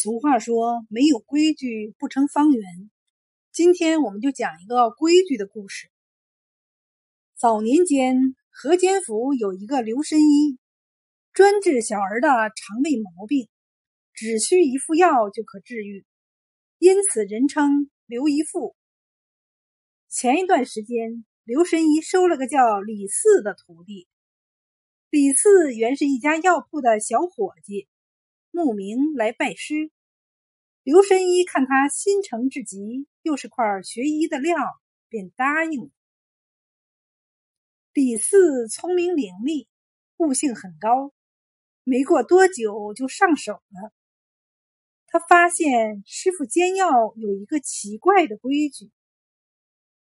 俗话说：“没有规矩不成方圆。”今天我们就讲一个规矩的故事。早年间，河间府有一个刘神医，专治小儿的肠胃毛病，只需一副药就可治愈，因此人称刘一副。前一段时间，刘神医收了个叫李四的徒弟。李四原是一家药铺的小伙计。慕名来拜师，刘神医看他心诚至极，又是块学医的料，便答应。李四聪明伶俐，悟性很高，没过多久就上手了。他发现师傅煎药有一个奇怪的规矩：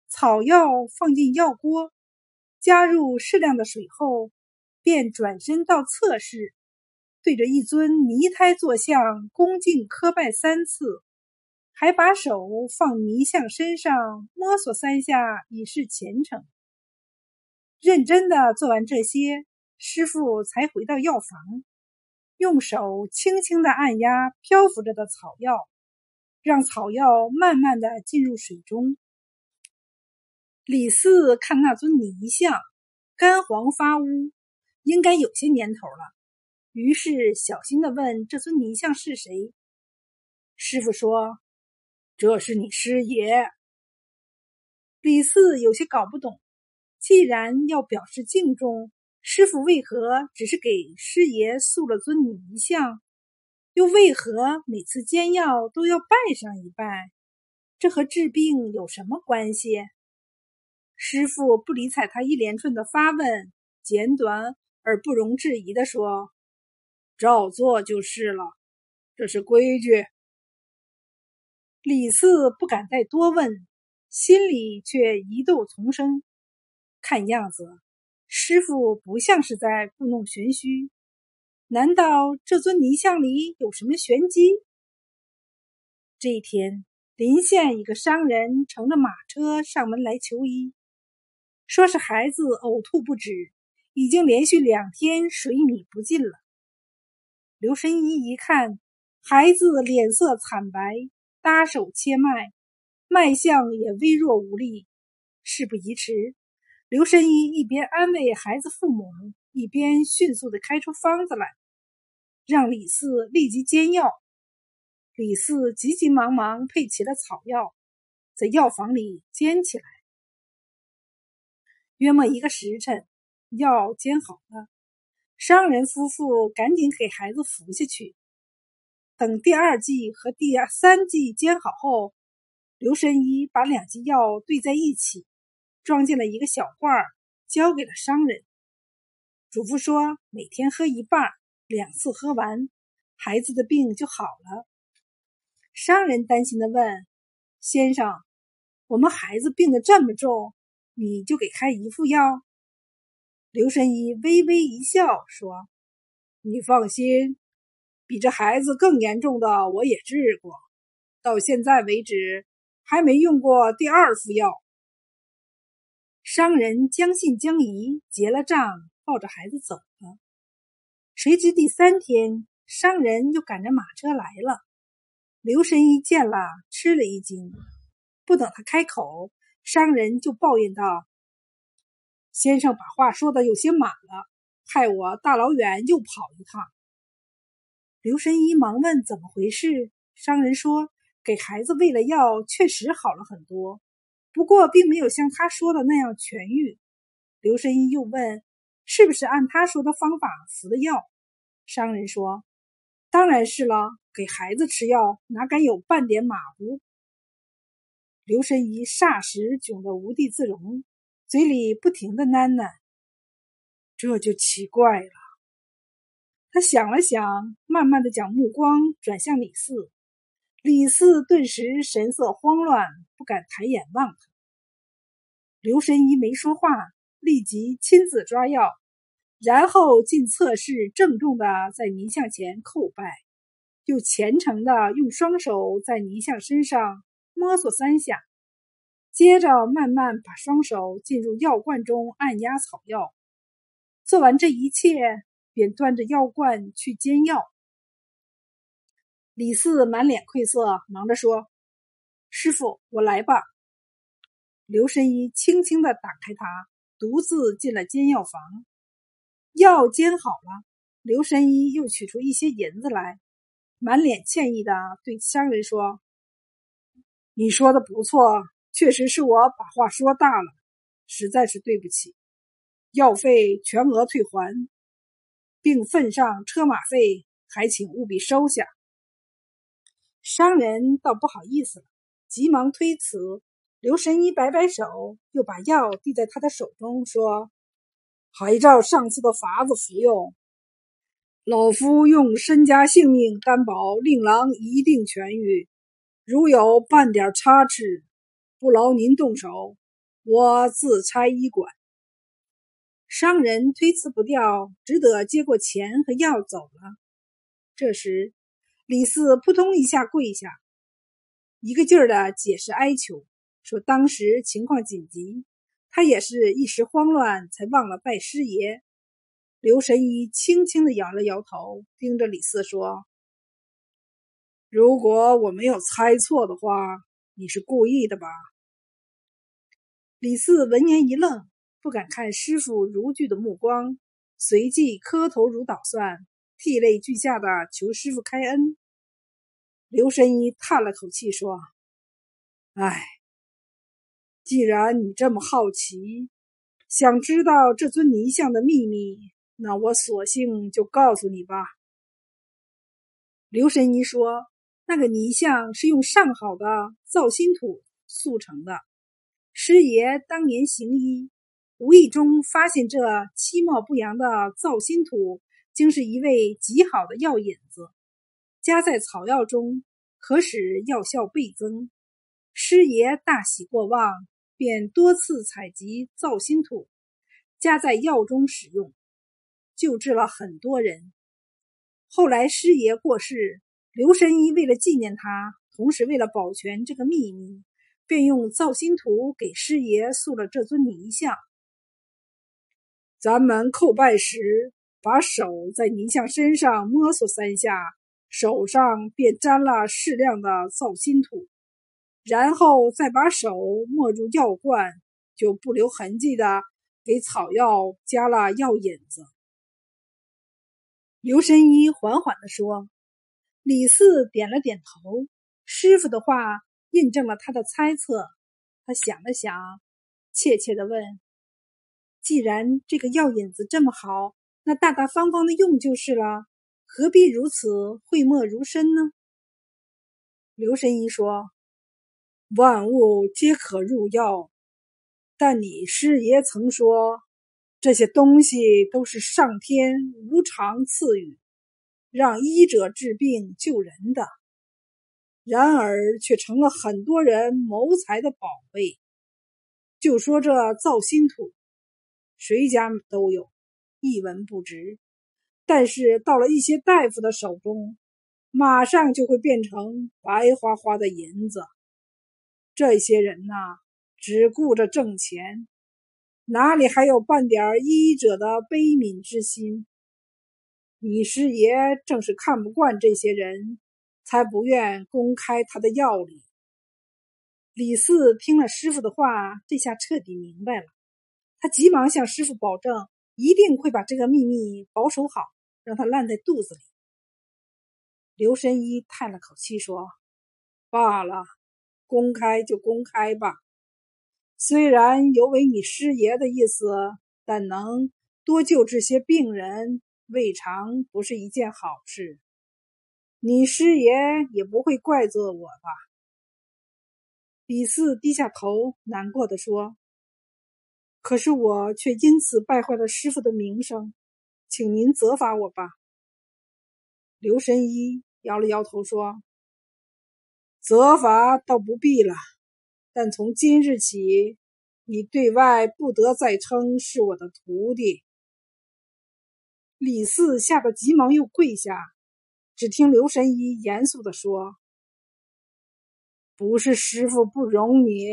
草药放进药锅，加入适量的水后，便转身到侧室。对着一尊泥胎坐像，恭敬磕拜三次，还把手放泥像身上摸索三下，以示虔诚。认真的做完这些，师傅才回到药房，用手轻轻的按压漂浮着的草药，让草药慢慢的进入水中。李四看那尊泥像，干黄发乌，应该有些年头了。于是小心的问：“这尊泥像是谁？”师傅说：“这是你师爷。”李四有些搞不懂，既然要表示敬重，师傅为何只是给师爷塑了尊泥像？又为何每次煎药都要拜上一拜？这和治病有什么关系？师傅不理睬他一连串的发问，简短而不容置疑的说。照做就是了，这是规矩。李四不敢再多问，心里却疑窦丛生。看样子，师傅不像是在故弄玄虚。难道这尊泥像里有什么玄机？这一天，临县一个商人乘着马车上门来求医，说是孩子呕吐不止，已经连续两天水米不进了。刘神医一看，孩子脸色惨白，搭手切脉，脉象也微弱无力。事不宜迟，刘神医一边安慰孩子父母，一边迅速的开出方子来，让李四立即煎药。李四急急忙忙配齐了草药，在药房里煎起来。约莫一个时辰，药煎好了。商人夫妇赶紧给孩子服下去。等第二剂和第三剂煎好后，刘神医把两剂药兑在一起，装进了一个小罐儿，交给了商人，嘱咐说：“每天喝一半，两次喝完，孩子的病就好了。”商人担心的问：“先生，我们孩子病得这么重，你就给开一副药？”刘神医微微一笑，说：“你放心，比这孩子更严重的我也治过，到现在为止还没用过第二副药。”商人将信将疑，结了账，抱着孩子走了。谁知第三天，商人又赶着马车来了。刘神医见了，吃了一惊。不等他开口，商人就抱怨道。先生把话说的有些满了，害我大老远又跑一趟。刘神医忙问怎么回事，商人说给孩子喂了药，确实好了很多，不过并没有像他说的那样痊愈。刘神医又问是不是按他说的方法服的药，商人说当然是了，给孩子吃药哪敢有半点马虎。刘神医霎时窘得无地自容。嘴里不停的喃喃，这就奇怪了。他想了想，慢慢的将目光转向李四。李四顿时神色慌乱，不敢抬眼望他。刘神医没说话，立即亲自抓药，然后进侧室，郑重的在泥像前叩拜，又虔诚的用双手在泥像身上摸索三下。接着慢慢把双手进入药罐中按压草药，做完这一切，便端着药罐去煎药。李四满脸愧色，忙着说：“师傅，我来吧。”刘神医轻轻的打开它，独自进了煎药房。药煎好了，刘神医又取出一些银子来，满脸歉意的对商人说：“你说的不错，确实是我把话说大了，实在是对不起。药费全额退还，并份上车马费，还请务必收下。”商人倒不好意思了，急忙推辞。刘神医摆摆手，又把药递在他的手中，说：“还照上次的法子服用。老夫用身家性命担保，令郎一定痊愈。如有半点差池，不劳您动手，我自差医馆。”商人推辞不掉，只得接过钱和药走了。这时，李四扑通一下跪下，一个劲儿的解释哀求。说当时情况紧急，他也是一时慌乱，才忘了拜师爷。刘神医轻轻的摇了摇头，盯着李四说：“如果我没有猜错的话，你是故意的吧？”李四闻言一愣，不敢看师傅如炬的目光，随即磕头如捣蒜，涕泪俱下的求师傅开恩。刘神医叹了口气说：“唉。”既然你这么好奇，想知道这尊泥像的秘密，那我索性就告诉你吧。刘神医说：“那个泥像是用上好的造心土塑成的。师爷当年行医，无意中发现这其貌不扬的造心土，竟是一味极好的药引子，加在草药中，可使药效倍增。师爷大喜过望。”便多次采集造心土，加在药中使用，救治了很多人。后来师爷过世，刘神医为了纪念他，同时为了保全这个秘密，便用造心土给师爷塑了这尊泥像。咱们叩拜时，把手在泥像身上摸索三下，手上便沾了适量的造心土。然后再把手没入药罐，就不留痕迹的给草药加了药引子。刘神医缓缓地说：“李四点了点头，师傅的话印证了他的猜测。他想了想，怯怯地问：‘既然这个药引子这么好，那大大方方的用就是了，何必如此讳莫如深呢？’刘神医说。”万物皆可入药，但你师爷曾说，这些东西都是上天无偿赐予，让医者治病救人的，然而却成了很多人谋财的宝贝。就说这造心土，谁家都有，一文不值，但是到了一些大夫的手中，马上就会变成白花花的银子。这些人呐，只顾着挣钱，哪里还有半点医者的悲悯之心？你师爷正是看不惯这些人，才不愿公开他的药理。李四听了师傅的话，这下彻底明白了。他急忙向师傅保证，一定会把这个秘密保守好，让他烂在肚子里。刘神医叹了口气说：“罢了。”公开就公开吧，虽然有违你师爷的意思，但能多救治些病人，未尝不是一件好事。你师爷也不会怪罪我吧？李四低下头，难过的说：“可是我却因此败坏了师傅的名声，请您责罚我吧。”刘神医摇了摇头说。责罚倒不必了，但从今日起，你对外不得再称是我的徒弟。李四吓得急忙又跪下，只听刘神医严肃地说：“不是师傅不容你，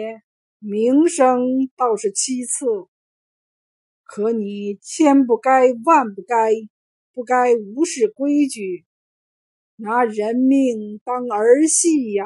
名声倒是其次，可你千不该万不该，不该无视规矩。拿人命当儿戏呀！